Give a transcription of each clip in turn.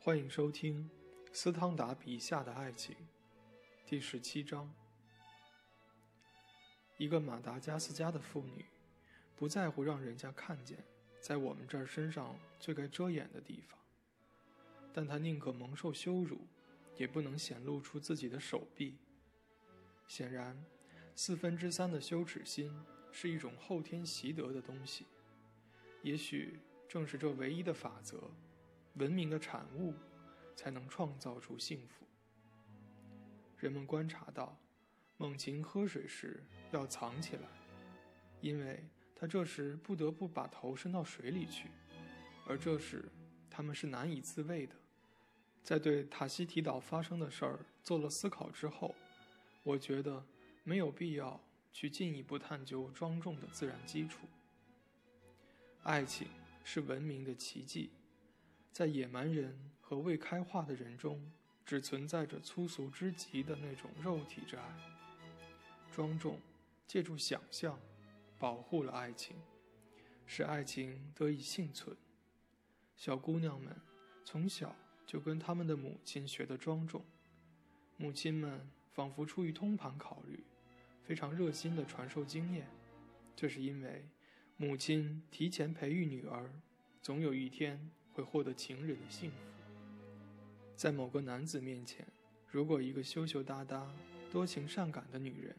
欢迎收听斯汤达笔下的爱情，第十七章。一个马达加斯加的妇女，不在乎让人家看见在我们这儿身上最该遮掩的地方，但她宁可蒙受羞辱，也不能显露出自己的手臂。显然，四分之三的羞耻心是一种后天习得的东西，也许正是这唯一的法则。文明的产物，才能创造出幸福。人们观察到，猛禽喝水时要藏起来，因为它这时不得不把头伸到水里去，而这时它们是难以自卫的。在对塔希提岛发生的事儿做了思考之后，我觉得没有必要去进一步探究庄重的自然基础。爱情是文明的奇迹。在野蛮人和未开化的人中，只存在着粗俗之极的那种肉体之爱。庄重借助想象，保护了爱情，使爱情得以幸存。小姑娘们从小就跟他们的母亲学的庄重，母亲们仿佛出于通盘考虑，非常热心地传授经验。这是因为母亲提前培育女儿，总有一天。会获得情人的幸福。在某个男子面前，如果一个羞羞答答、多情善感的女人，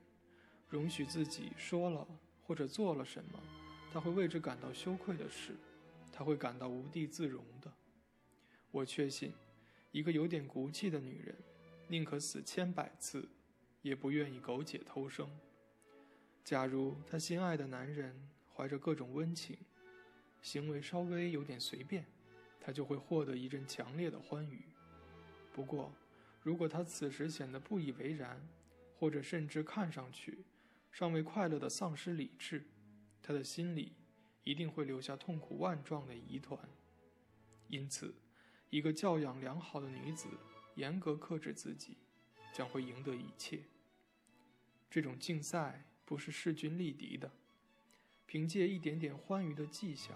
容许自己说了或者做了什么，他会为之感到羞愧的事，他会感到无地自容的。我确信，一个有点骨气的女人，宁可死千百次，也不愿意苟且偷生。假如她心爱的男人怀着各种温情，行为稍微有点随便。他就会获得一阵强烈的欢愉。不过，如果他此时显得不以为然，或者甚至看上去尚未快乐的丧失理智，他的心里一定会留下痛苦万状的疑团。因此，一个教养良好的女子严格克制自己，将会赢得一切。这种竞赛不是势均力敌的，凭借一点点欢愉的迹象。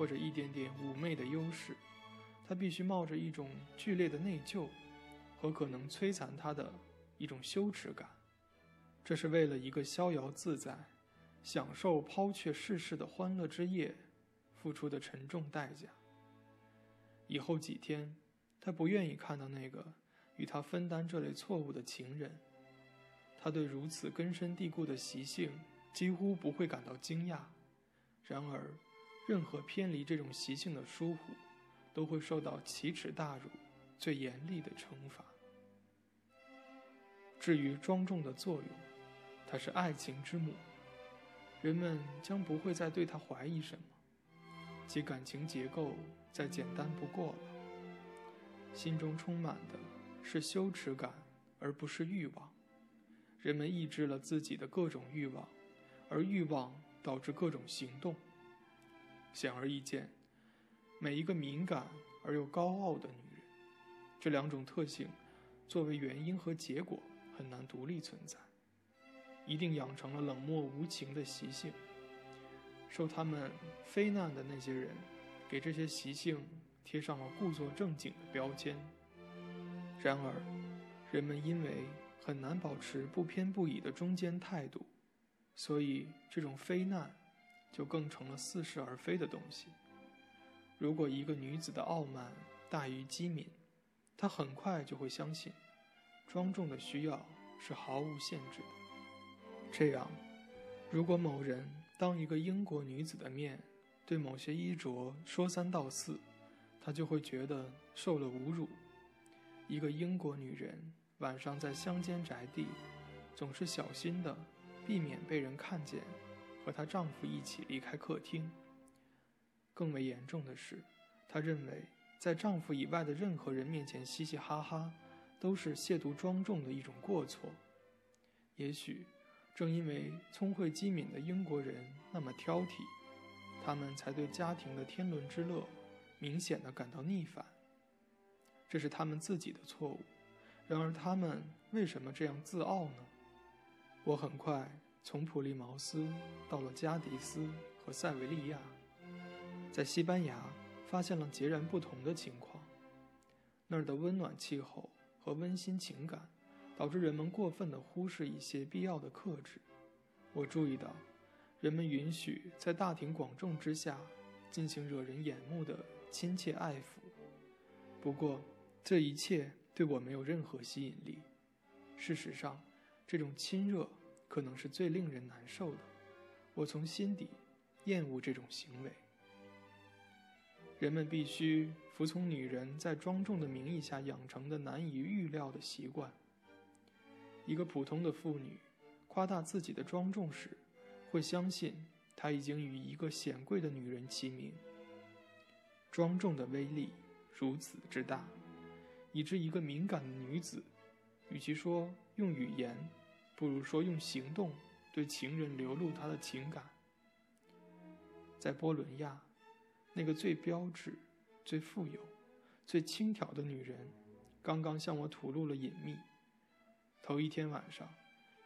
或者一点点妩媚的优势，他必须冒着一种剧烈的内疚和可能摧残他的一种羞耻感，这是为了一个逍遥自在、享受抛却世事的欢乐之夜付出的沉重代价。以后几天，他不愿意看到那个与他分担这类错误的情人，他对如此根深蒂固的习性几乎不会感到惊讶。然而。任何偏离这种习性的疏忽，都会受到奇耻大辱、最严厉的惩罚。至于庄重的作用，它是爱情之母，人们将不会再对它怀疑什么，其感情结构再简单不过了。心中充满的是羞耻感，而不是欲望。人们抑制了自己的各种欲望，而欲望导致各种行动。显而易见，每一个敏感而又高傲的女人，这两种特性作为原因和结果很难独立存在，一定养成了冷漠无情的习性。受他们非难的那些人，给这些习性贴上了故作正经的标签。然而，人们因为很难保持不偏不倚的中间态度，所以这种非难。就更成了似是而非的东西。如果一个女子的傲慢大于机敏，她很快就会相信，庄重的需要是毫无限制的。这样，如果某人当一个英国女子的面对某些衣着说三道四，她就会觉得受了侮辱。一个英国女人晚上在乡间宅地，总是小心的避免被人看见。和她丈夫一起离开客厅。更为严重的是，她认为在丈夫以外的任何人面前嘻嘻哈哈，都是亵渎庄重的一种过错。也许，正因为聪慧机敏的英国人那么挑剔，他们才对家庭的天伦之乐明显的感到逆反。这是他们自己的错误。然而，他们为什么这样自傲呢？我很快。从普利茅斯到了加迪斯和塞维利亚，在西班牙发现了截然不同的情况。那儿的温暖气候和温馨情感，导致人们过分地忽视一些必要的克制。我注意到，人们允许在大庭广众之下进行惹人眼目的亲切爱抚。不过，这一切对我没有任何吸引力。事实上，这种亲热可能是最令人难受的。我从心底厌恶这种行为。人们必须服从女人在庄重的名义下养成的难以预料的习惯。一个普通的妇女夸大自己的庄重时，会相信她已经与一个显贵的女人齐名。庄重的威力如此之大，以致一个敏感的女子，与其说用语言，不如说用行动对情人流露他的情感。在波伦亚。那个最标致、最富有、最轻佻的女人，刚刚向我吐露了隐秘。头一天晚上，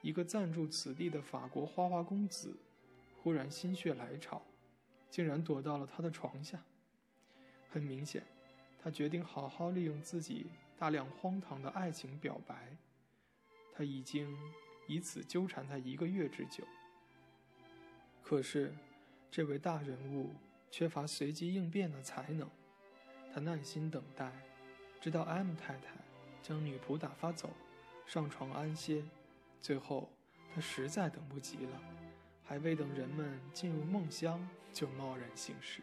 一个暂住此地的法国花花公子，忽然心血来潮，竟然躲到了他的床下。很明显，他决定好好利用自己大量荒唐的爱情表白。他已经以此纠缠他一个月之久。可是，这位大人物。缺乏随机应变的才能，他耐心等待，直到 M 太太将女仆打发走，上床安歇。最后，他实在等不及了，还未等人们进入梦乡，就贸然行事。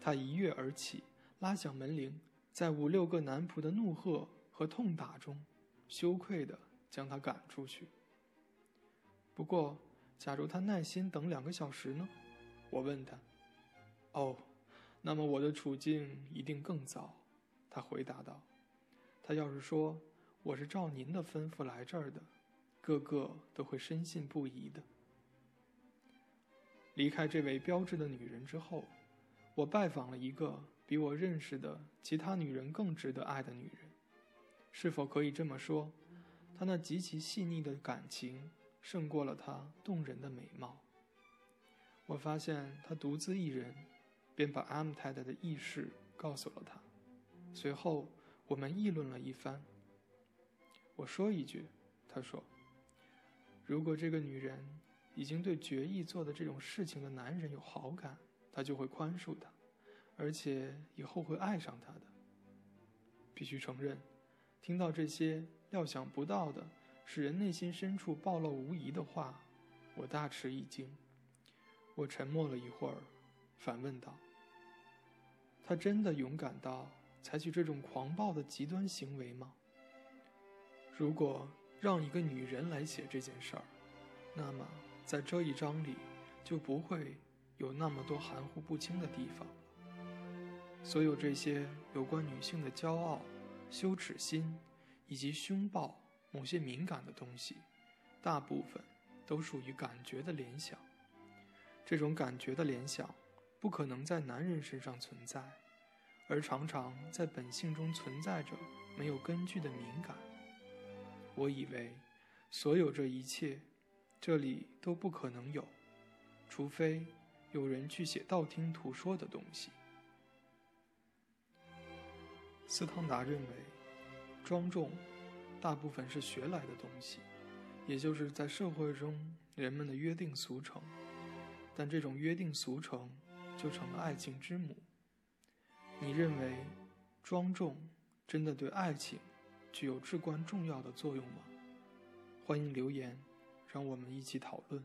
他一跃而起，拉响门铃，在五六个男仆的怒喝和痛打中，羞愧地将他赶出去。不过，假如他耐心等两个小时呢？我问他。哦，那么我的处境一定更糟。”他回答道。“他要是说我是照您的吩咐来这儿的，个个都会深信不疑的。”离开这位标致的女人之后，我拜访了一个比我认识的其他女人更值得爱的女人。是否可以这么说？她那极其细腻的感情胜过了她动人的美貌。我发现她独自一人。便把阿姆太太的意事告诉了他，随后我们议论了一番。我说一句，他说：“如果这个女人已经对决意做的这种事情的男人有好感，他就会宽恕他，而且以后会爱上他的。”必须承认，听到这些料想不到的、使人内心深处暴露无遗的话，我大吃一惊。我沉默了一会儿，反问道。他真的勇敢到采取这种狂暴的极端行为吗？如果让一个女人来写这件事儿，那么在这一章里就不会有那么多含糊不清的地方。所有这些有关女性的骄傲、羞耻心以及凶暴、某些敏感的东西，大部分都属于感觉的联想。这种感觉的联想。不可能在男人身上存在，而常常在本性中存在着没有根据的敏感。我以为，所有这一切，这里都不可能有，除非有人去写道听途说的东西。斯汤达认为，庄重大部分是学来的东西，也就是在社会中人们的约定俗成，但这种约定俗成。就成了爱情之母。你认为庄重真的对爱情具有至关重要的作用吗？欢迎留言，让我们一起讨论。